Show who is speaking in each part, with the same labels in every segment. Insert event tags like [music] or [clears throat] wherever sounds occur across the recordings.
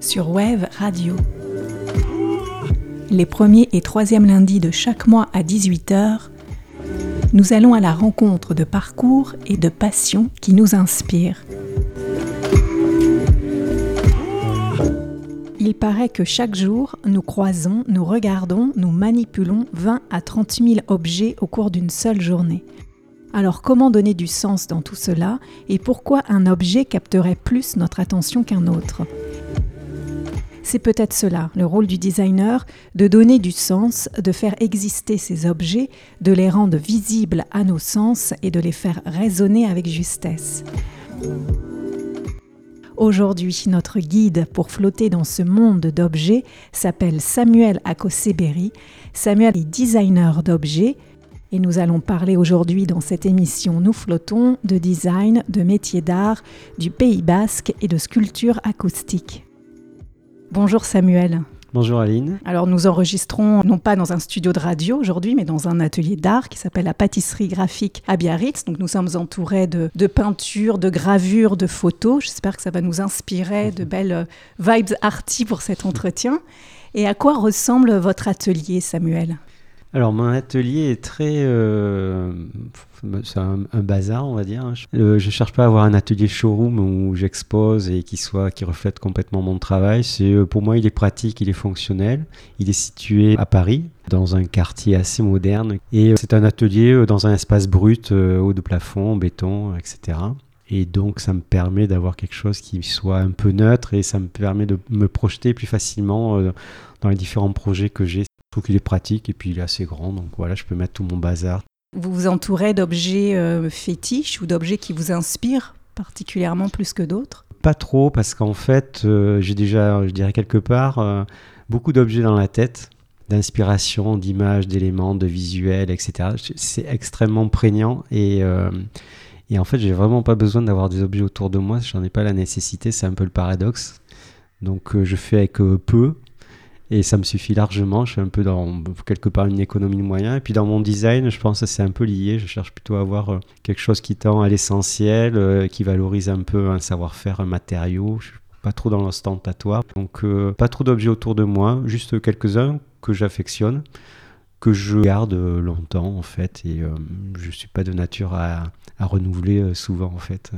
Speaker 1: sur Wave Radio. Les premiers et troisièmes lundis de chaque mois à 18h, nous allons à la rencontre de parcours et de passions qui nous inspirent. Il paraît que chaque jour, nous croisons, nous regardons, nous manipulons 20 à 30 000 objets au cours d'une seule journée. Alors comment donner du sens dans tout cela et pourquoi un objet capterait plus notre attention qu'un autre? C'est peut-être cela, le rôle du designer, de donner du sens, de faire exister ces objets, de les rendre visibles à nos sens et de les faire résonner avec justesse. Aujourd'hui, notre guide pour flotter dans ce monde d'objets s'appelle Samuel Akoseberi. Samuel est designer d'objets et nous allons parler aujourd'hui dans cette émission Nous flottons de design, de métier d'art, du Pays basque et de sculpture acoustique. Bonjour Samuel.
Speaker 2: Bonjour Aline.
Speaker 1: Alors nous enregistrons non pas dans un studio de radio aujourd'hui, mais dans un atelier d'art qui s'appelle la pâtisserie graphique à Biarritz. Donc nous sommes entourés de, de peintures, de gravures, de photos. J'espère que ça va nous inspirer de belles euh, vibes arty pour cet entretien. Et à quoi ressemble votre atelier, Samuel?
Speaker 2: Alors mon atelier est très, euh, c'est un, bazar on va dire. Hein. Euh, je, cherche pas à avoir un atelier showroom où j'expose et qui soit, reflète complètement mon travail. Euh, pour moi il est pratique, il est fonctionnel. Il est situé à Paris dans un quartier assez moderne et c'est un atelier dans un espace brut, haut de plafond, béton, etc. Et donc, ça me permet d'avoir quelque chose qui soit un peu neutre et ça me permet de me projeter plus facilement dans les différents projets que j'ai. Je trouve qu'il est pratique et puis il est assez grand, donc voilà, je peux mettre tout mon bazar.
Speaker 1: Vous vous entourez d'objets euh, fétiches ou d'objets qui vous inspirent particulièrement plus que d'autres?
Speaker 2: Pas trop, parce qu'en fait, euh, j'ai déjà, je dirais quelque part, euh, beaucoup d'objets dans la tête, d'inspiration, d'images, d'éléments, de visuels, etc. C'est extrêmement prégnant et, et en fait, j'ai vraiment pas besoin d'avoir des objets autour de moi, j'en ai pas la nécessité, c'est un peu le paradoxe. Donc je fais avec peu et ça me suffit largement. Je suis un peu dans quelque part une économie de moyens. Et puis dans mon design, je pense que c'est un peu lié. Je cherche plutôt à avoir euh, quelque chose qui tend à l'essentiel, euh, qui valorise un peu un savoir-faire, un matériau. Je suis pas trop dans l'ostentatoire. Donc euh, pas trop d'objets autour de moi, juste quelques-uns que j'affectionne que je garde longtemps en fait et je suis pas de nature à, à renouveler souvent en fait.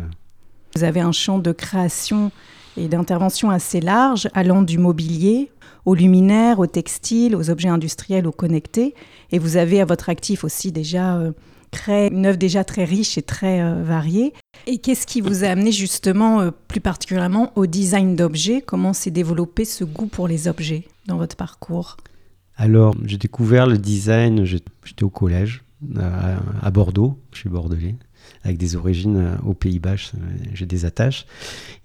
Speaker 1: Vous avez un champ de création et d'intervention assez large allant du mobilier aux luminaires, aux textiles, aux objets industriels, aux connectés. Et vous avez à votre actif aussi déjà euh, créé une œuvre déjà très riche et très euh, variée. Et qu'est-ce qui vous a amené justement euh, plus particulièrement au design d'objets? Comment s'est développé ce goût pour les objets dans votre parcours?
Speaker 2: Alors, j'ai découvert le design, j'étais au collège à Bordeaux, je suis bordelais avec des origines euh, aux Pays-Bas, j'ai des attaches.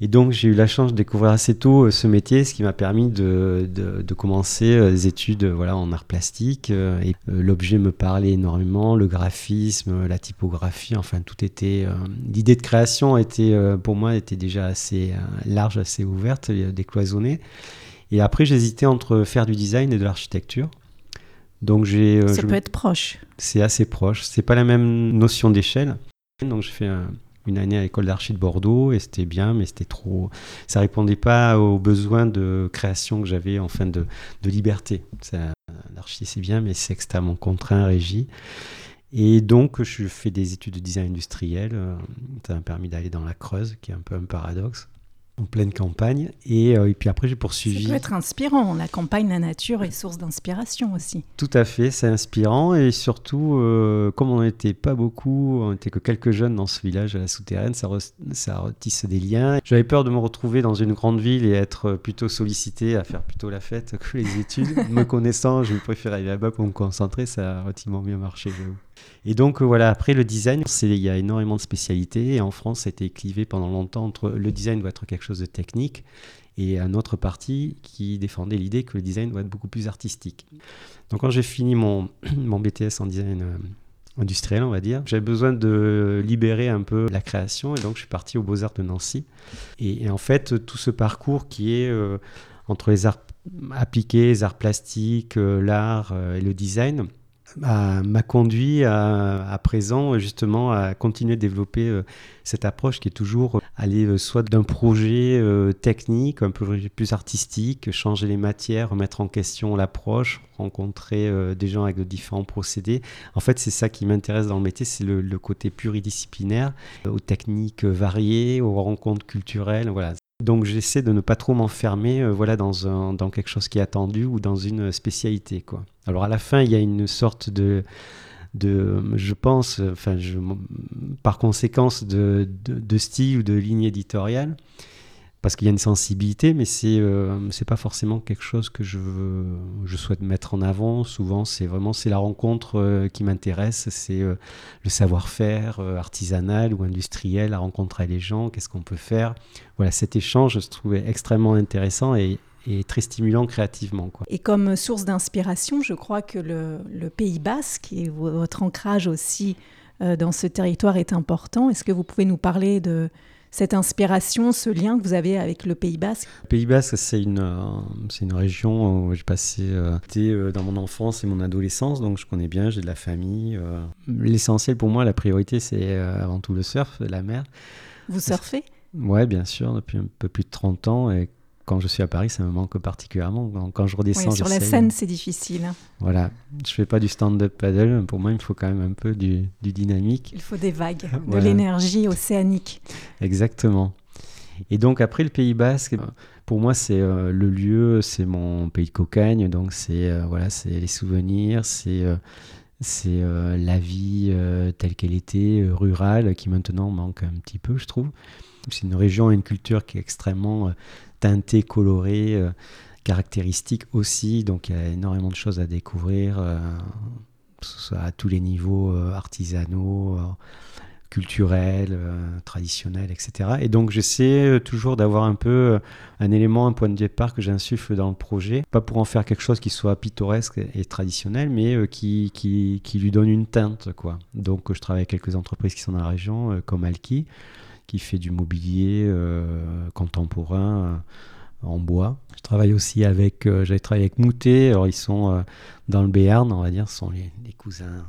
Speaker 2: Et donc j'ai eu la chance de découvrir assez tôt euh, ce métier, ce qui m'a permis de, de, commencer euh, des études voilà, en art plastique. Et l'objet me parlait énormément, le graphisme, la typographie, enfin tout était... L'idée de création était, pour moi était déjà assez large, assez ouverte, décloisonnée. Et après j'hésitais entre faire du design et de l'architecture.
Speaker 1: Donc j'ai. Ça peut être proche.
Speaker 2: C'est assez proche. C'est pas la même notion d'échelle. Donc j'ai fait une année à l'école d'archi de Bordeaux et c'était bien, mais c'était trop. Ça répondait pas aux besoins de création que j'avais, enfin de, de liberté. L'archi c'est bien, mais c'est extrêmement contraint, régi. Et donc je fais des études de design industriel. Ça m'a permis d'aller dans la Creuse, qui est un peu un paradoxe en pleine campagne. Et, euh, et puis après, j'ai poursuivi.
Speaker 1: Ça peut être inspirant. La campagne, la nature est source d'inspiration aussi.
Speaker 2: Tout à fait, c'est inspirant. Et surtout, euh, comme on n'était pas beaucoup, on n'était que quelques jeunes dans ce village à la souterraine, ça, ça retisse des liens. J'avais peur de me retrouver dans une grande ville et être plutôt sollicité à faire plutôt la fête que les études. [laughs] me connaissant, je préfère aller là-bas pour me concentrer. Ça a relativement bien marché, et donc euh, voilà, après le design, il y a énormément de spécialités et en France, ça a été clivé pendant longtemps entre le design doit être quelque chose de technique et un autre parti qui défendait l'idée que le design doit être beaucoup plus artistique. Donc quand j'ai fini mon, [clears throat] BTS en design euh, industriel, on va dire, j'avais besoin de libérer un peu la création et donc je suis parti aux Beaux-Arts de Nancy. Et, en fait, tout ce parcours qui est euh, entre les arts appliqués, les arts plastiques, l'art et le design, m'a conduit à, présent justement à continuer de développer euh, cette approche qui est toujours aller euh, soit d'un projet euh, technique, un peu plus artistique, changer les matières, remettre en question l'approche, rencontrer des gens avec de différents procédés. En fait, c'est ça qui m'intéresse dans le métier, c'est le, le, côté pluridisciplinaire, aux techniques variées, aux rencontres culturelles. Voilà, donc j'essaie de ne pas trop m'enfermer euh, voilà, dans, quelque chose qui est attendu ou dans une spécialité. Alors à la fin, il y a une sorte de, je pense, enfin, par conséquence de, style ou de ligne éditoriale parce qu'il y a une sensibilité, mais c'est euh, pas forcément quelque chose que je je souhaite mettre en avant. Souvent, c'est vraiment la rencontre euh, qui m'intéresse, c'est euh, le savoir-faire artisanal ou industriel, la rencontre avec les gens, qu'est-ce qu'on peut faire. Voilà, cet échange, je trouvais extrêmement intéressant et, très stimulant créativement.
Speaker 1: Et comme source d'inspiration, je crois que le, Pays Basque et votre ancrage aussi dans ce territoire est important. Est-ce que vous pouvez nous parler de cette inspiration, ce lien que vous avez avec le Pays Basque?
Speaker 2: Le Pays Basque, c'est une, euh, c'est une région où j'ai passé euh, euh, dans mon enfance et mon adolescence, donc je connais bien, j'ai de la famille. L'essentiel pour moi, la priorité, c'est avant tout le surf, la mer.
Speaker 1: Vous surfez?
Speaker 2: Ouais, bien sûr, depuis un peu plus de 30 ans. Et quand je suis à Paris, ça me manque particulièrement. Quand je redescends,
Speaker 1: sur la scène, c'est difficile. Hein.
Speaker 2: Voilà, je fais pas du stand-up paddle. Pour moi, il me faut quand même un peu du, dynamique.
Speaker 1: Il faut des vagues, de l'énergie océanique.
Speaker 2: Exactement. Et donc après le Pays Basque, pour moi c'est euh, le lieu, c'est mon pays de cocagne, donc c'est euh, voilà, c'est les souvenirs, c'est euh, c'est la vie telle qu'elle était rurale qui maintenant manque un petit peu, je trouve. C'est une région et une culture qui est extrêmement teinté, coloré, euh, caractéristique aussi. Donc il y a énormément de choses à découvrir, euh, soit à tous les niveaux euh, artisanaux, culturels, traditionnels, etc. Et donc j'essaie toujours d'avoir un peu un élément, un point de départ que j'insuffle dans le projet, pas pour en faire quelque chose qui soit pittoresque et traditionnel, mais qui, qui, qui, lui donne une teinte. Quoi. Donc je travaille avec quelques entreprises qui sont dans la région, comme Alki qui fait du mobilier euh, contemporain euh, en bois. Je travaille aussi avec, euh, j'avais travaillé avec Moutet, alors ils sont dans le Béarn, on va dire, sont les, cousins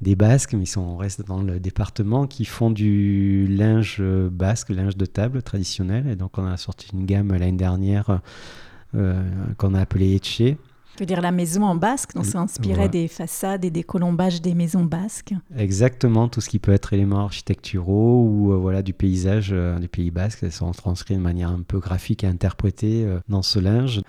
Speaker 2: des Basques, mais ils sont, on reste dans le département, qui font du linge basque, linge de table traditionnel. Et donc on a sorti une gamme l'année dernière qu'on a appelée Etche,
Speaker 1: je veux dire la maison en basque, donc ça inspirait des façades et des colombages des maisons basques.
Speaker 2: Exactement, tout ce qui peut être éléments architecturaux ou euh, voilà du paysage euh, du Pays Basque, elles sont transcrits de manière un peu graphique et interprétées euh, dans ce linge.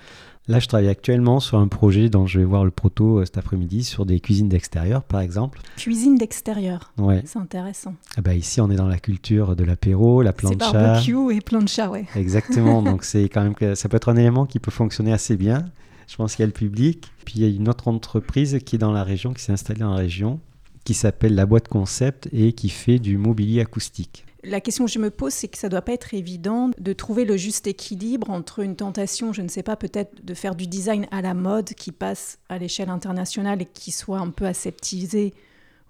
Speaker 2: Là, je travaille actuellement sur un projet dont je vais voir le proto cet après-midi sur des cuisines d'extérieur, par exemple.
Speaker 1: Cuisine d'extérieur.
Speaker 2: Ouais.
Speaker 1: C'est intéressant.
Speaker 2: Ah bah ici, on est dans la culture de l'apéro, la plancha.
Speaker 1: C'est barbecue et plancha, ouais.
Speaker 2: Exactement. donc [laughs] c'est quand même ça peut être un élément qui peut fonctionner assez bien. Je pense qu'il y a le public. Puis il y a une autre entreprise qui est dans la région, qui s'est installée la région, qui s'appelle La Boîte Concept et qui fait du mobilier acoustique.
Speaker 1: La question que je me pose, c'est que ça ne doit pas être évident de trouver le juste équilibre entre une tentation, je ne sais pas, peut-être de faire du design à la mode qui passe à l'échelle internationale et qui soit un peu aseptisé,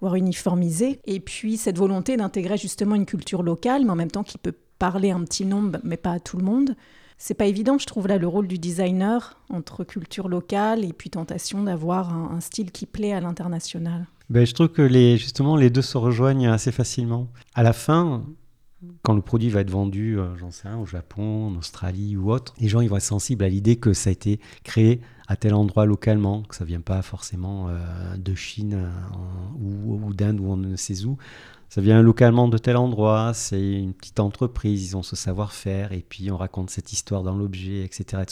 Speaker 1: voire uniformisé, et puis cette volonté d'intégrer justement une culture locale, mais en même temps qui peut parler à un petit nombre, mais pas à tout le monde c'est pas évident, je trouve là le rôle du designer entre culture locale et puis tentation d'avoir un, style qui plaît à l'international.
Speaker 2: Ben, je trouve que les, justement les deux se rejoignent assez facilement. À la fin, quand le produit va être vendu, euh, j'en sais rien, au Japon, en Australie ou autre, les gens ils vont être sensibles à l'idée que ça a été créé à tel endroit localement, que ça vient pas forcément euh, de Chine euh, ou, ou d'Inde ou on ne sait où ça vient localement de tel endroit, c'est une petite entreprise, ils ont ce savoir-faire, et puis on raconte cette histoire dans l'objet, etc.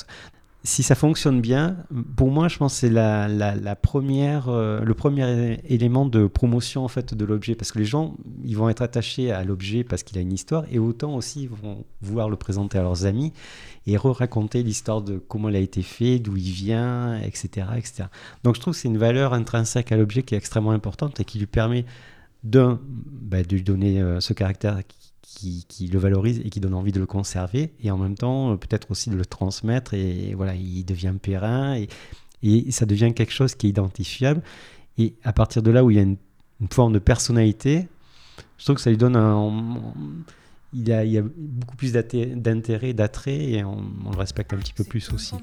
Speaker 2: Si ça fonctionne bien, pour moi, je pense que c'est la, première, euh, le premier élément de promotion en fait de l'objet, parce que les gens, ils vont être attachés à l'objet parce qu'il a une histoire, et autant aussi ils vont vouloir le présenter à leurs amis et re-raconter l'histoire de comment il a été fait, d'où il vient, etc., etc. Donc je trouve que c'est une valeur intrinsèque à l'objet qui est extrêmement importante et qui lui permet d'un, bah, de lui donner euh, ce caractère qui, qui, le valorise et qui donne envie de le conserver, et en même temps, euh, peut-être aussi de le transmettre, et voilà, il devient périn, et, et, ça devient quelque chose qui est identifiable. Et à partir de là où il y a une, forme de personnalité, je trouve que ça lui donne un. il, a, il y a beaucoup plus d'intérêt, d'attrait, et on, le respecte un petit peu plus aussi.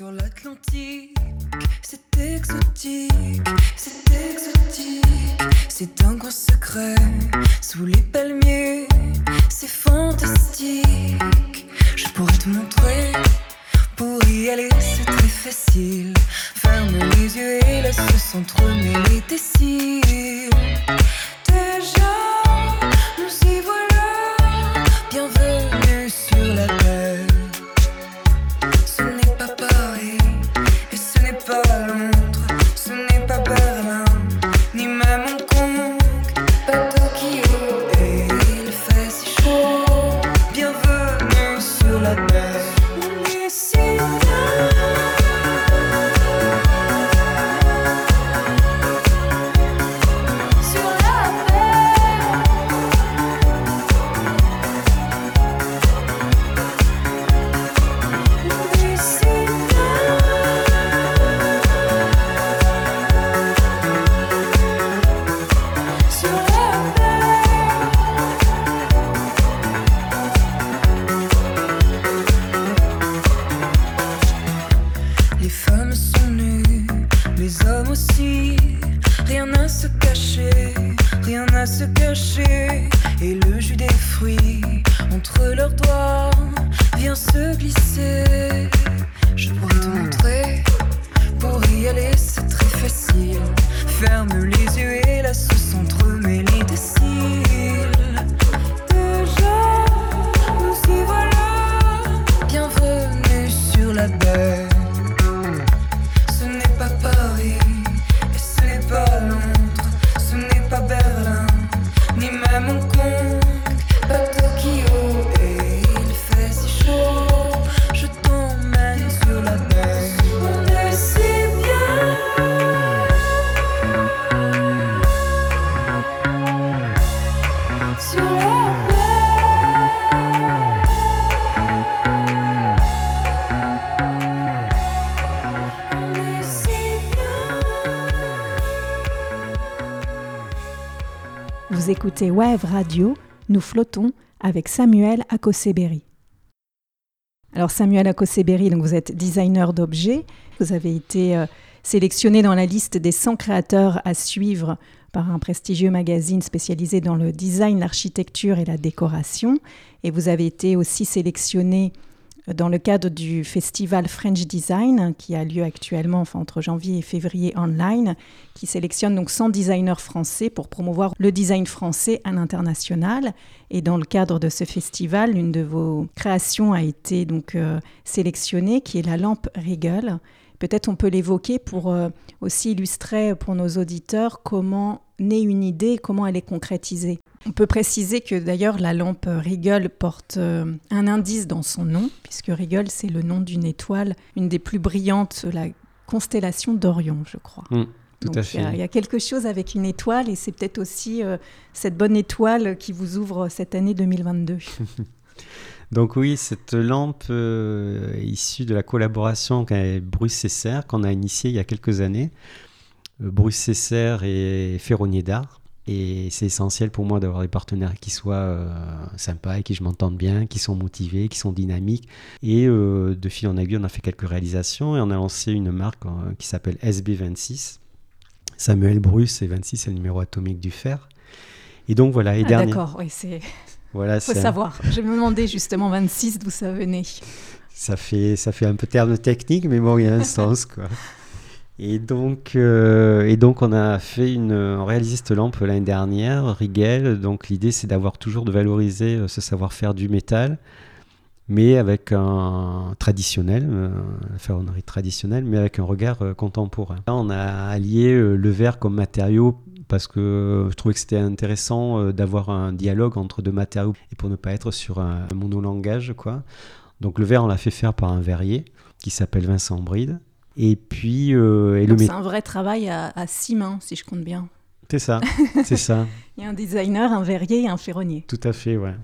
Speaker 3: Sur l'Atlantique, C'est exotique, c'est exotique. C'est un grand secret sous les palmiers. C'est fantastique. Je pourrais te montrer. Pour y aller, c'est très facile. Ferme les yeux et laisse s'entremêler tes cils. Déjà, entre leurs doigts vient se glisser.
Speaker 1: Écoutez Wave Radio, nous flottons avec Samuel Akoseberi. Alors Samuel Akoseberi, donc vous êtes designer d'objets, vous avez été euh, sélectionné dans la liste des 100 créateurs à suivre par un prestigieux magazine spécialisé dans le design, l'architecture et la décoration. Et vous avez été aussi sélectionné dans le cadre du festival French Design qui a lieu actuellement entre janvier et février online, qui sélectionne donc 100 designers français pour promouvoir le design français à l'international. Et dans le cadre de ce festival, l'une de vos créations a été donc euh, sélectionnée, qui est la lampe Riegel. Peut-être on peut l'évoquer pour euh, aussi illustrer pour nos auditeurs comment naît une idée, comment elle est concrétisée. On peut préciser que d'ailleurs la lampe Riegel porte euh, un indice dans son nom, puisque Riegel c'est le nom d'une étoile, une des plus brillantes, la constellation d'Orion, je crois.
Speaker 2: Mm, tout
Speaker 1: Donc,
Speaker 2: à
Speaker 1: il y,
Speaker 2: fait.
Speaker 1: a, il y a quelque chose avec une étoile et c'est peut-être aussi euh, cette bonne étoile qui vous ouvre cette année 2022. [laughs]
Speaker 2: Donc oui, cette lampe euh, est issue de la collaboration avec Bruce Cesser qu'on a initiée il y a quelques années. Euh, Bruce Cesser est ferronnier d'art et c'est essentiel pour moi d'avoir des partenaires qui soient euh, sympas, avec qui je m'entende bien, qui sont motivés, qui sont dynamiques. Et euh, de fil en aiguille, on a fait quelques réalisations et on a lancé une marque euh, qui s'appelle SB26. Samuel Bruce et 26 c'est le numéro atomique du fer. Et donc voilà, et
Speaker 1: Ah,
Speaker 2: dernier.
Speaker 1: D'accord, oui, c'est [laughs]
Speaker 2: Voilà,
Speaker 1: faut
Speaker 2: un-
Speaker 1: savoir. Je me demandais justement 26 d'où ça venait.
Speaker 2: Ça fait, ça fait un peu terme technique, mais bon, il y a un sens, quoi. [laughs] Et donc, euh, et donc, on a fait une, on réalisé cette lampe l'année dernière, Rigel. Donc, l'idée, c'est d'avoir toujours de valoriser euh, ce savoir-faire du métal, mais avec un traditionnel, euh, la ferronnerie traditionnelle, mais avec un regard euh, contemporain. Là, on a allié euh, le verre comme matériau parce que je trouvais que c'était intéressant euh, d'avoir un dialogue entre deux matériaux et pour ne pas être sur un monolangage, quoi. Donc le verre, on l'a fait faire par un verrier qui s'appelle Vincent Bride. Et puis, euh,
Speaker 1: C'est un vrai travail à, à six mains, si je compte bien.
Speaker 2: C'est ça, [laughs] c'est ça,
Speaker 1: Il y a un designer, un verrier et un ferronnier.
Speaker 2: tout à fait, ouais.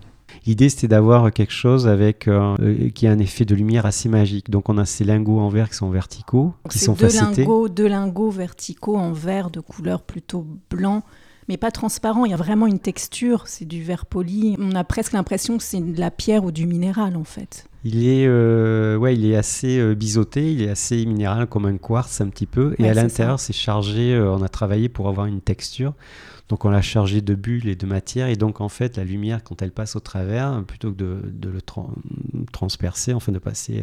Speaker 2: L'idée, c'était d'avoir quelque chose avec euh, euh, qui a un effet de lumière assez magique. Donc, on a ces lingots en verre qui sont verticaux,
Speaker 1: Donc,
Speaker 2: qui sont
Speaker 1: deux
Speaker 2: facettés.
Speaker 1: lingots, deux lingots verticaux en verre de couleur plutôt blanc, mais pas transparent. Il y a vraiment une texture, c'est du verre poli. On a presque l'impression que c'est de la pierre ou du minéral en fait.
Speaker 2: Il est, euh, ouais, il est assez euh, biseauté, il est assez minéral comme un quartz un petit peu. Et
Speaker 1: Ouais,
Speaker 2: à l'intérieur, c'est chargé, euh, on a travaillé pour avoir une texture. Donc on l'a chargé de bulles et de matière. Et donc en fait, la lumière, quand elle passe au travers, plutôt que de, de le tran- transpercer, enfin de passer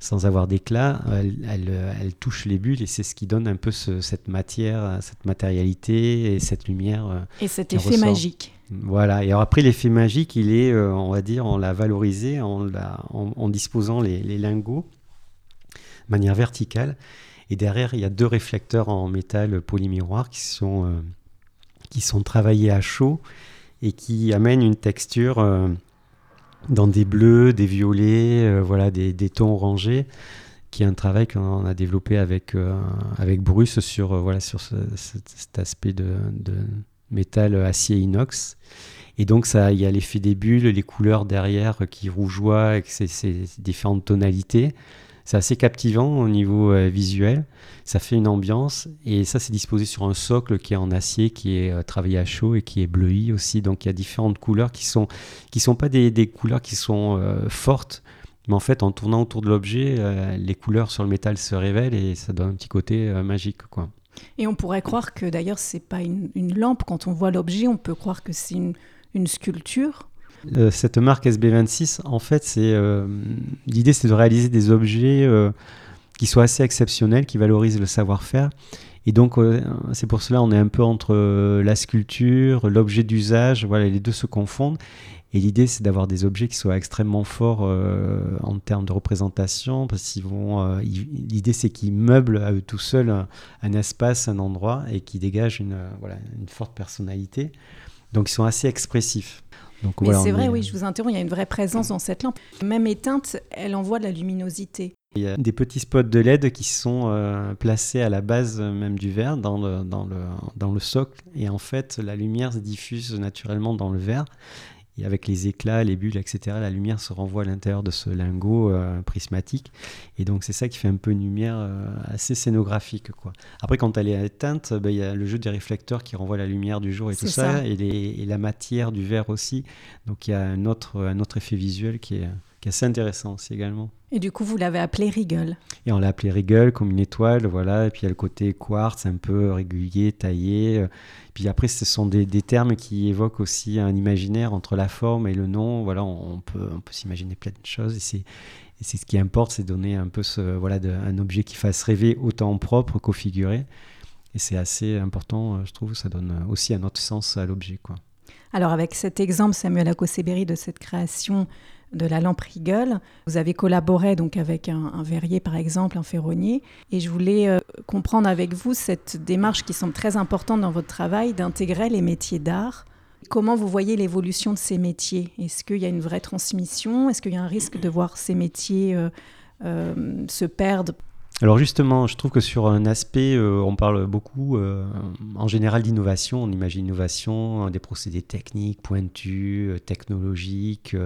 Speaker 2: sans avoir d'éclat, elle, elle, elle touche les bulles et c'est ce qui donne un peu ce- cette matière, cette matérialité et cette lumière.
Speaker 1: Et cet effet
Speaker 2: ressort.
Speaker 1: magique.
Speaker 2: Voilà, et alors après l'effet magique, il est, euh, on va dire, on l'a valorisé en, disposant les, lingots de manière verticale. Et derrière, il y a deux réflecteurs en métal polymiroir qui sont, euh, travaillés à chaud et qui amènent une texture euh, dans des bleus, des violets, voilà, des, tons orangés, qui est un travail qu'on a développé avec, avec Bruce sur, voilà, sur ce- ce- cet aspect de métal acier inox. Et donc, ça, il y a l'effet des bulles, les couleurs derrière qui rougeoient avec ces, différentes tonalités. C'est assez captivant au niveau euh, visuel. Ça fait une ambiance. Et ça, c'est disposé sur un socle qui est en acier, qui est euh, travaillé à chaud et qui est bleui aussi. Donc, il y a différentes couleurs qui sont, qui sont pas des, couleurs qui sont euh, fortes. Mais en fait, en tournant autour de l'objet, euh, les couleurs sur le métal se révèlent et ça donne un petit côté euh, magique. Quoi.
Speaker 1: Et on pourrait croire que d'ailleurs, c'est pas une, lampe. Quand on voit l'objet, on peut croire que c'est une, sculpture.
Speaker 2: Euh, cette marque SB26, en fait, c'est euh, l'idée, c'est de réaliser des objets euh, qui soient assez exceptionnels, qui valorisent le savoir-faire. Et donc, c'est pour cela on est un peu entre la sculpture, l'objet d'usage. Voilà, les deux se confondent. Et l'idée, c'est d'avoir des objets qui soient extrêmement forts euh, en termes de représentation, parce qu'ils vont. euh, l'idée, c'est qu'ils meublent à eux tout seuls un, un espace, un endroit, et qui dégagent une, euh, voilà, une forte personnalité. Donc, ils sont assez expressifs. Donc,
Speaker 1: Mais
Speaker 2: voilà,
Speaker 1: c'est vrai,
Speaker 2: est-
Speaker 1: oui, je vous interromps, il y a une vraie présence dans cette lampe. Même éteinte, elle envoie de la luminosité.
Speaker 2: Il y a des petits spots de LED qui sont euh, placés à la base même du verre, dans le, dans, le, dans le socle. Et en fait, la lumière se diffuse naturellement dans le verre. Et avec les éclats, les bulles, etc., la lumière se renvoie à l'intérieur de ce lingot euh, prismatique. Et donc, c'est ça qui fait un peu une lumière euh, assez scénographique. Quoi. Après, quand elle est éteinte, ben, il y a le jeu des réflecteurs qui renvoie la lumière du jour et tout ça,
Speaker 1: ça.
Speaker 2: Et, les- et la matière du verre aussi. Donc, il y a un autre, un autre effet visuel qui est, qui est assez intéressant aussi également.
Speaker 1: Et du coup, vous l'avez appelé Riggle.
Speaker 2: Et on l'a appelé Riggle comme une étoile, voilà. Et puis il y a le côté quartz, un peu régulier, taillé. euh. Puis après, ce sont des, des termes qui évoquent aussi un imaginaire entre la forme et le nom. Voilà, on, peut, on peut s'imaginer plein de choses. Et c'est, et c'est ce qui importe, c'est donner un peu ce, voilà, de- un objet qui fasse rêver autant propre qu'au figuré. Et c'est assez important, euh, je trouve. Ça donne aussi un autre sens à l'objet, quoi.
Speaker 1: Alors avec cet exemple, Samuel Akoseberi, de cette création de la lampe vous avez collaboré donc avec un, verrier par exemple, un ferronnier, et je voulais euh, comprendre avec vous cette démarche qui semble très importante dans votre travail d'intégrer les métiers d'art. Comment vous voyez l'évolution de ces métiers? Est-ce qu'il y a une vraie transmission? Est-ce qu'il y a un risque de voir ces métiers euh, euh, se perdre?
Speaker 2: Alors justement, je trouve que sur un aspect, on parle beaucoup en général d'innovation. On imagine innovation, des procédés techniques, pointus, technologiques,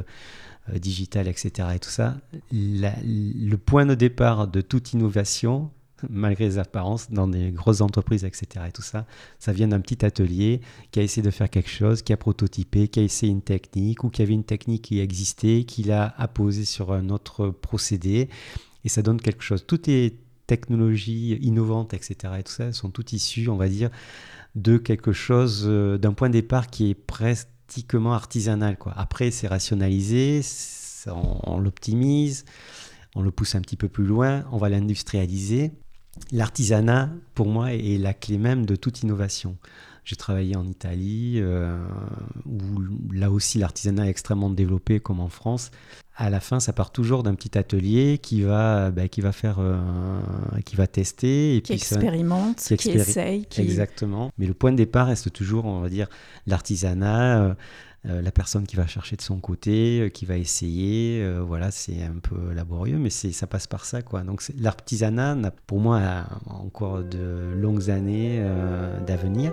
Speaker 2: euh, digital, etc. Et tout ça. Le point de départ de toute innovation, malgré les apparences, dans des grosses entreprises, etc. Et tout ça, ça vient d'un petit atelier qui a essayé de faire quelque chose, qui a prototypé, qui a essayé une technique, ou qui avait une technique qui existait, qui l'a apposée sur un autre procédé, et ça donne quelque chose. Toutes les technologies innovantes, etc. Et tout ça, sont toutes issues, on va dire, de quelque chose, euh, d'un point de départ qui est artisanal. Quoi. Après, c'est rationalisé, on l'optimise, on le pousse un petit peu plus loin, on va l'industrialiser. L'artisanat, pour moi, est la clé même de toute innovation. J'ai travaillé en Italie, euh, où là aussi l'artisanat est extrêmement développé, comme en France. À la fin, ça part toujours d'un petit atelier qui va, bah, qui va faire, euh, qui va tester, et
Speaker 1: qui
Speaker 2: puis ça-
Speaker 1: expérimentent,
Speaker 2: qui
Speaker 1: qui,
Speaker 2: expéri-
Speaker 1: essayent, qui...
Speaker 2: Exactement. Mais le point de départ reste toujours, on va dire, l'artisanat, euh, euh, la personne qui va chercher de son côté, euh, qui va essayer. euh, voilà, c'est un peu laborieux, mais c'est, ça passe par ça, quoi. Donc l'artisanat, n'a, pour moi, a encore de longues années d'avenir.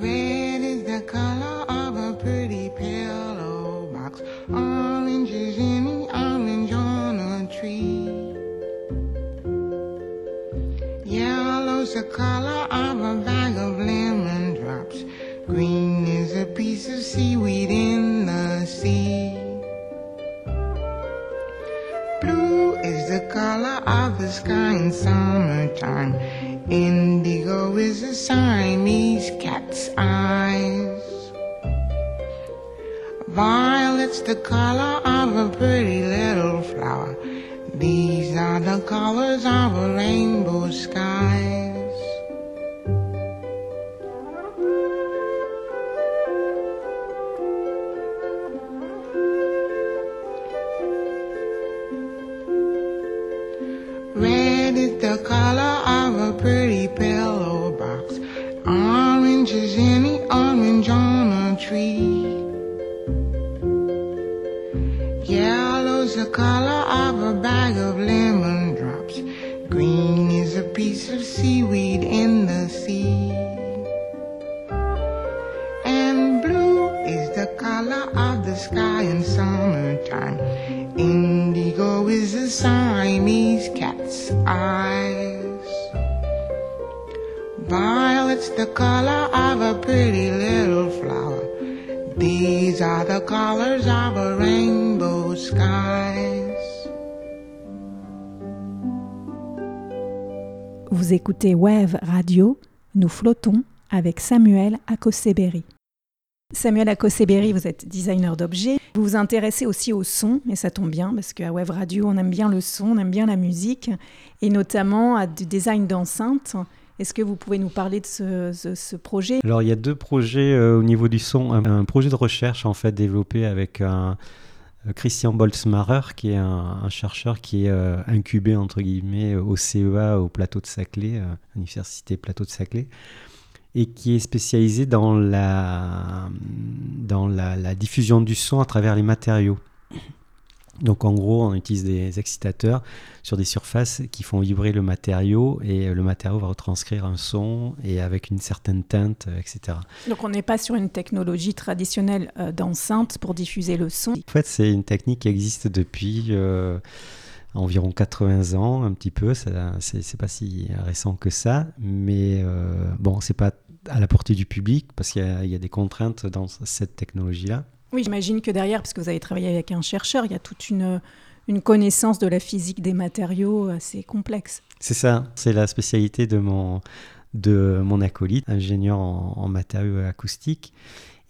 Speaker 4: rain in the
Speaker 1: car. Écoutez Wave Radio, nous flottons avec Samuel Akoseberi. Samuel Akoseberi, vous êtes designer d'objets. Vous vous intéressez aussi au son, et ça tombe bien parce qu'à Wave Radio, on aime bien le son, on aime bien la musique, et notamment à du design d'enceinte. Est-ce que vous pouvez nous parler de ce, projet?
Speaker 2: Alors il y a deux projets euh, au niveau du son. Un, projet de recherche en fait développé avec un, Christian Boltzmacher qui est un, chercheur qui est euh, incubé entre guillemets au CEA au plateau de Saclay, euh, Université Plateau de Saclay, et qui est spécialisé dans la, la diffusion du son à travers les matériaux. Donc en gros, on utilise des excitateurs sur des surfaces qui font vibrer le matériau et le matériau va retranscrire un son et avec une certaine teinte, euh, etc.
Speaker 1: Donc on n'est pas sur une technologie traditionnelle euh, d'enceinte pour diffuser le son.
Speaker 2: En fait, c'est une technique qui existe depuis euh, environ 80 ans, un petit peu. C'est pas si récent que ça, mais euh, bon, c'est pas à la portée du public parce qu'il y a des contraintes dans cette technologie-là.
Speaker 1: Oui, j'imagine que derrière, parce que vous avez travaillé avec un chercheur, il y a toute une, connaissance de la physique des matériaux assez complexe.
Speaker 2: C'est ça, c'est la spécialité de mon, de mon acolyte, ingénieur en, matériaux acoustiques.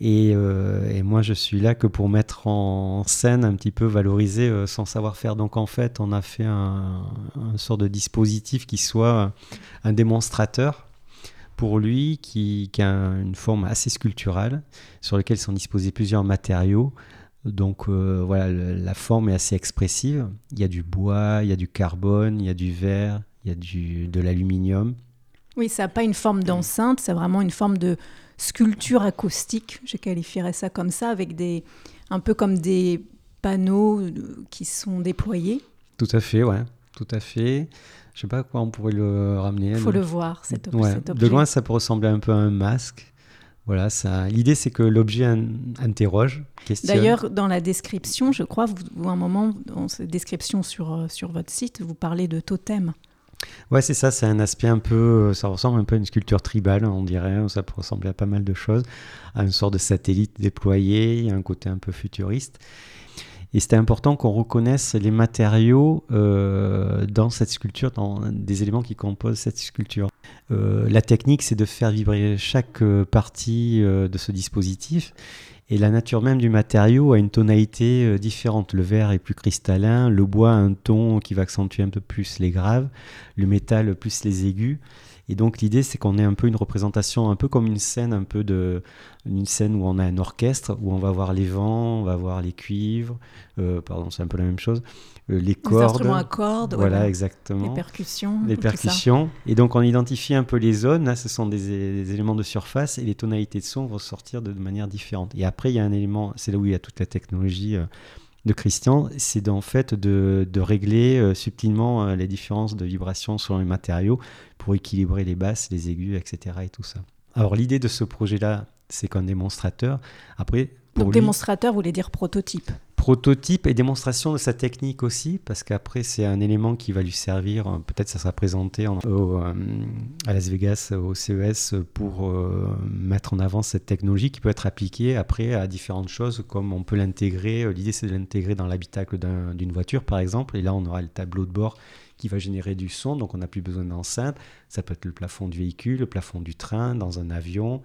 Speaker 2: Et, euh, et moi, je suis là que pour mettre en scène, un petit peu valoriser euh, son savoir-faire. Donc, en fait, on a fait un, un sort de dispositif qui soit un démonstrateur pour lui, qui, qui a une forme assez sculpturale, sur lequel sont disposés plusieurs matériaux. Donc euh, voilà, le- la forme est assez expressive. Il y a du bois, il y a du carbone, il y a du verre, il y a du, de l'aluminium.
Speaker 1: Oui, ça n'a pas une forme d'enceinte, c'est vraiment une forme de sculpture acoustique, je qualifierais ça comme ça, avec des, un peu comme des panneaux euh, qui sont déployés.
Speaker 2: Tout à fait, ouais, tout à fait. Je sais pas à quoi on pourrait le ramener.
Speaker 1: Il faut
Speaker 2: Le-
Speaker 1: voir, cet, ob-
Speaker 2: Ouais,
Speaker 1: cet
Speaker 2: De
Speaker 1: objet.
Speaker 2: loin, ça peut ressembler un peu à un masque. Voilà, ça. L'idée, c'est que l'objet in- interroge, questionne.
Speaker 1: D'ailleurs, dans la description, je crois, vous, vous, à un moment, dans cette description sur, euh, sur votre site, vous parlez de totem.
Speaker 2: Ouais, c'est ça, c'est un aspect un peu, euh, ça ressemble un peu à une sculpture tribale, on dirait, ça peut ressembler à pas mal de choses, à une sorte de satellite déployé, un côté un peu futuriste. Et c'était important qu'on reconnaisse les matériaux euh, dans cette sculpture, dans des éléments qui composent cette sculpture. Euh, la technique, c'est de faire vibrer chaque euh, partie de ce dispositif. Et la nature même du matériau a une tonalité différente. Le verre est plus cristallin, le bois a un ton qui va accentuer un peu plus les graves, le métal plus les aigus. Et donc l'idée c'est qu'on ait un peu une représentation, un peu comme une scène, un peu de, une scène où on a un orchestre, où on va voir les vents, on va voir les cuivres, euh, pardon c'est un peu la même chose, euh, les
Speaker 1: Les
Speaker 2: cordes,
Speaker 1: instruments à cordes,
Speaker 2: voilà exactement
Speaker 1: les percussions.
Speaker 2: les percussions. Et donc on identifie un peu les zones. Là, ce sont des, des éléments de surface et les tonalités de son vont sortir de, de manière différente. Et après, il y a un élément, c'est là où il y a toute la technologie euh, Christian, c'est d'en fait de, de régler euh, subtilement euh, les différences de vibration selon les matériaux pour équilibrer les basses, les aigus, etc. et tout ça. Alors l'idée de ce projet-là, c'est qu'un démonstrateur, après, pour
Speaker 1: Donc
Speaker 2: lui,
Speaker 1: démonstrateur voulait dire prototype.
Speaker 2: prototype et démonstration de sa technique aussi, parce qu'après c'est un élément qui va lui servir, peut-être ça sera présenté en- au, euh, à Las Vegas au CES pour euh, mettre en avant cette technologie qui peut être appliquée après à différentes choses, comme on peut l'intégrer, euh, l'idée c'est de l'intégrer dans l'habitacle d'un- d'une voiture par exemple, et là on aura le tableau de bord qui va générer du son, donc on n'a plus besoin d'enceinte, ça peut être le plafond du véhicule, le plafond du train, dans un avion.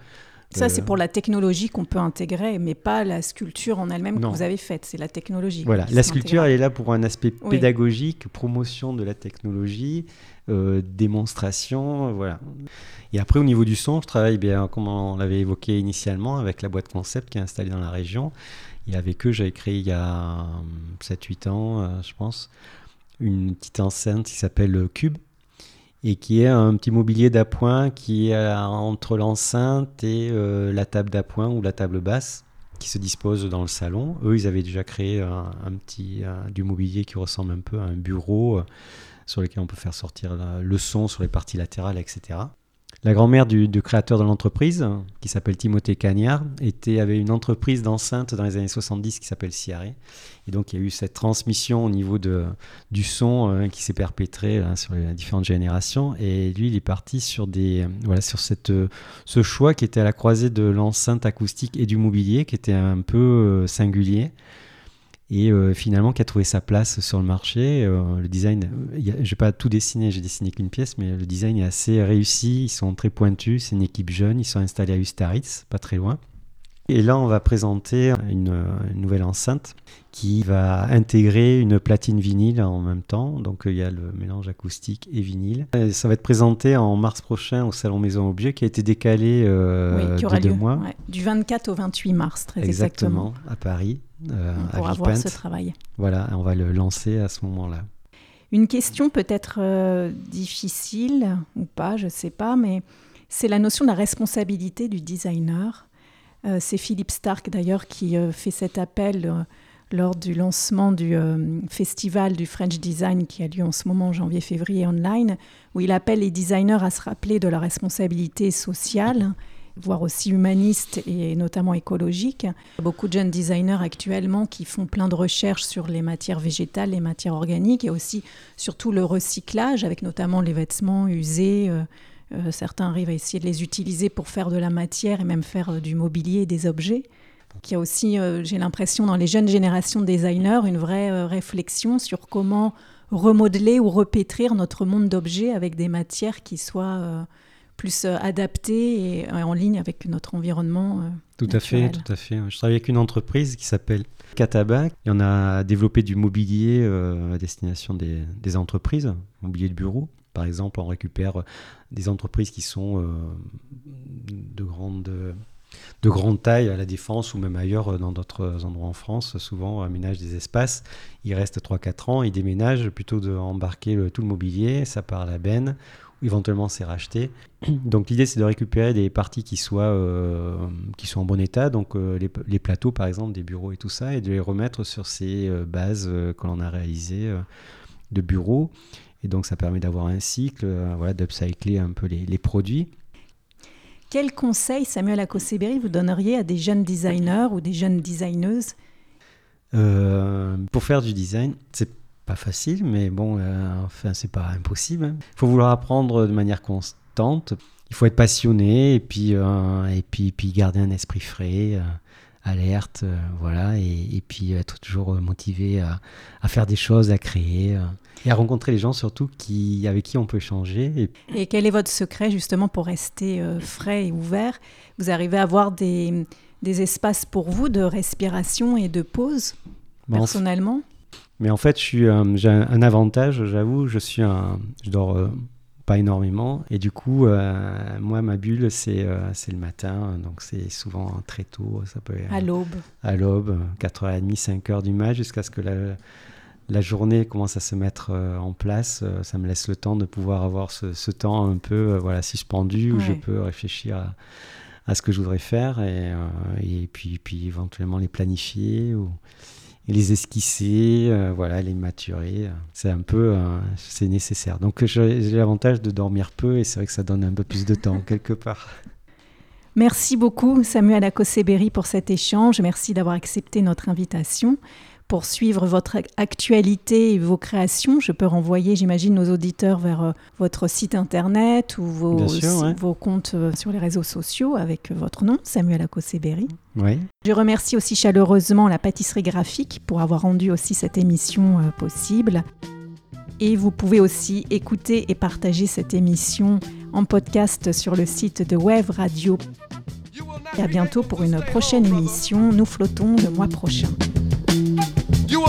Speaker 1: Ça,
Speaker 2: Euh,
Speaker 1: c'est pour la technologie qu'on peut intégrer, mais pas la sculpture en elle-même que vous avez faite. C'est la technologie.
Speaker 2: Voilà, la sculpture,
Speaker 1: intégrée.
Speaker 2: elle est là pour un aspect
Speaker 1: Oui.
Speaker 2: pédagogique, promotion de la technologie, euh, démonstration, voilà. Et après, au niveau du son, je travaille bien, comme on l'avait évoqué initialement, avec la boîte concept qui est installée dans la région. Et avec eux, j'avais créé il y a 7-8 ans, euh, je pense, une petite enceinte qui s'appelle Cube et qui est un petit mobilier d'appoint qui est euh, entre l'enceinte et euh, la table d'appoint ou la table basse qui se dispose dans le salon. Eux, ils avaient déjà créé un, petit euh, du mobilier qui ressemble un peu à un bureau euh, sur lequel on peut faire sortir la- le son sur les parties latérales, etc. La grand-mère du, créateur de l'entreprise, qui s'appelle Timothée Cagnard, était, avait une entreprise d'enceinte dans les années 70 qui s'appelle Ciaré. Et donc il y a eu cette transmission au niveau de, du son euh, qui s'est perpétrée là, sur les différentes générations. Et lui, il est parti sur, des, voilà, sur cette, euh, ce choix qui était à la croisée de l'enceinte acoustique et du mobilier, qui était un peu euh, singulier. Et euh, finalement, qui a trouvé sa place sur le marché. Euh, le design, je n'ai pas tout dessiné, j'ai dessiné qu'une pièce, mais le design est assez réussi. Ils sont très pointus, c'est une équipe jeune. Ils sont installés à Ustaritz, pas très loin. Et là, on va présenter une, une nouvelle enceinte qui va intégrer une platine vinyle en même temps. Donc, euh, il y a le mélange acoustique et vinyle. Et ça va être présenté en mars prochain au Salon Maison Objet, qui a été décalé euh,
Speaker 1: Oui, qui
Speaker 2: de
Speaker 1: aura
Speaker 2: deux
Speaker 1: lieu
Speaker 2: mois.
Speaker 1: ouais, du 24 au 28 mars, très exactement.
Speaker 2: Exactement, à Paris, euh,
Speaker 1: On
Speaker 2: à
Speaker 1: pourra voir
Speaker 2: Villepinte.
Speaker 1: ce travail.
Speaker 2: Voilà, on va le lancer à ce moment-là.
Speaker 1: Une question peut-être euh, difficile ou pas, je ne sais pas, mais c'est la notion de la responsabilité du designer. Euh, c'est Philippe Stark d'ailleurs qui fait cet appel lors du lancement du festival du French Design qui a lieu en ce moment en janvier-février online, où il appelle les designers à se rappeler de leur responsabilité sociale, voire aussi humaniste et notamment écologique. Beaucoup de jeunes designers actuellement qui font plein de recherches sur les matières végétales, les matières organiques et aussi surtout le recyclage avec notamment les vêtements usés. euh, euh, certains arrivent à essayer de les utiliser pour faire de la matière et même faire euh, du mobilier et des objets. Il y a aussi, j'ai l'impression, dans les jeunes générations de designers, une vraie réflexion sur comment remodeler ou repétrir notre monde d'objets avec des matières qui soient plus euh, adaptées et euh, en ligne avec notre environnement. euh,
Speaker 2: Tout à fait, tout à fait. Je travaille avec une entreprise qui s'appelle Kataba. Et on a développé du mobilier à destination des, des entreprises, mobilier de bureau. Par exemple, on récupère des entreprises qui sont de grande de grande taille à la défense ou même ailleurs dans d'autres endroits en France, souvent aménagent des espaces. Ils restent 3-4 ans, ils déménagent plutôt d'embarquer tout le mobilier, ça part à la benne, éventuellement c'est racheté. [clears throat] Donc l'idée c'est de récupérer des parties qui soient, euh, qui sont en bon état, donc euh, les, les plateaux par exemple, des bureaux et tout ça, et de les remettre sur ces euh, bases que l'on a réalisées de bureaux. Et donc ça permet d'avoir un cycle, voilà, d'upcycler un peu les, les produits.
Speaker 1: Quel conseil, Samuel Akoseberi, vous donneriez à des jeunes designers ou des jeunes designeuses?
Speaker 2: Pour faire du design, c'est pas facile, mais bon, euh, enfin, c'est pas impossible. Il faut vouloir apprendre de manière constante. Il faut être passionné et puis, euh, et puis, puis garder un esprit frais, euh, alerte, euh, voilà, et, et puis être toujours motivé à, à faire des choses, à créer et à rencontrer les gens surtout qui, avec qui on peut échanger. Et
Speaker 1: Et quel est votre secret justement pour rester frais et ouvert? Vous arrivez à avoir des, des espaces pour vous de respiration et de pause personnellement?
Speaker 2: Mais en fait, euh, j'ai un, un avantage, j'avoue, je suis un, je dors euh, pas énormément. Et du coup, euh, moi, ma bulle, c'est le matin, donc c'est souvent très tôt, ça peut
Speaker 1: à l'aube.
Speaker 2: à l'aube, 4h30, 5h du mat, jusqu'à ce que la, la journée commence à se mettre en place. Ça me laisse le temps de pouvoir avoir ce, ce temps un peu voilà, suspendu où je peux réfléchir à, à ce que je voudrais faire et, et puis, puis éventuellement les planifier ou et les esquisser, euh, voilà, les maturer. C'est un peu, euh, c'est nécessaire. Donc j'ai j'ai l'avantage de dormir peu et c'est vrai que ça donne un peu plus de temps [laughs] quelque part.
Speaker 1: Merci beaucoup Samuel Akoseberi pour cet échange. Merci d'avoir accepté notre invitation. Pour suivre votre actualité et vos créations, je peux renvoyer, j'imagine, nos auditeurs vers euh, votre site internet ou vos,
Speaker 2: Bien sûr, ouais.
Speaker 1: vos comptes euh, sur les réseaux sociaux avec euh, votre nom, Samuel Akoseberi.
Speaker 2: Oui.
Speaker 1: Je remercie aussi chaleureusement la pâtisserie graphique pour avoir rendu aussi cette émission possible. Et vous pouvez aussi écouter et partager cette émission en podcast sur le site de Web Radio. Et à bientôt pour une prochaine émission. Nous flottons le mois prochain.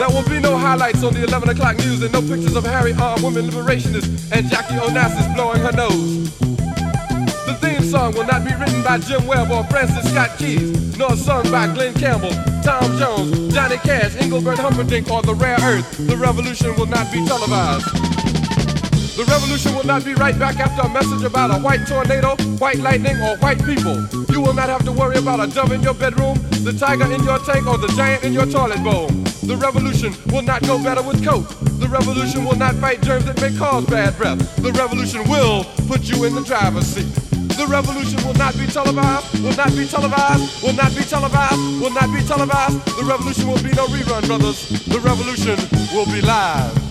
Speaker 5: There will be no highlights on the 11 o'clock news and no pictures of Harry armed women liberationists and Jackie Onassis blowing her nose. The theme song will not be written by Jim Webb or Francis Scott Keys, nor sung by Glenn Campbell, Tom Jones, Johnny Cash, Engelbert Humperdinck, or The Rare Earth. The revolution will not be televised. The revolution will not be right back after a message about a white tornado, white lightning, or white people. You will not have to worry about a dove in your bedroom, the tiger in your tank, or the giant in your toilet bowl. The revolution will not go better with coke. The revolution will not fight germs that may cause bad breath. The revolution will put you in the driver's seat. The revolution will not be televised, will not be televised, will not be televised, will not be televised. The revolution will be no rerun, brothers. The revolution will be live.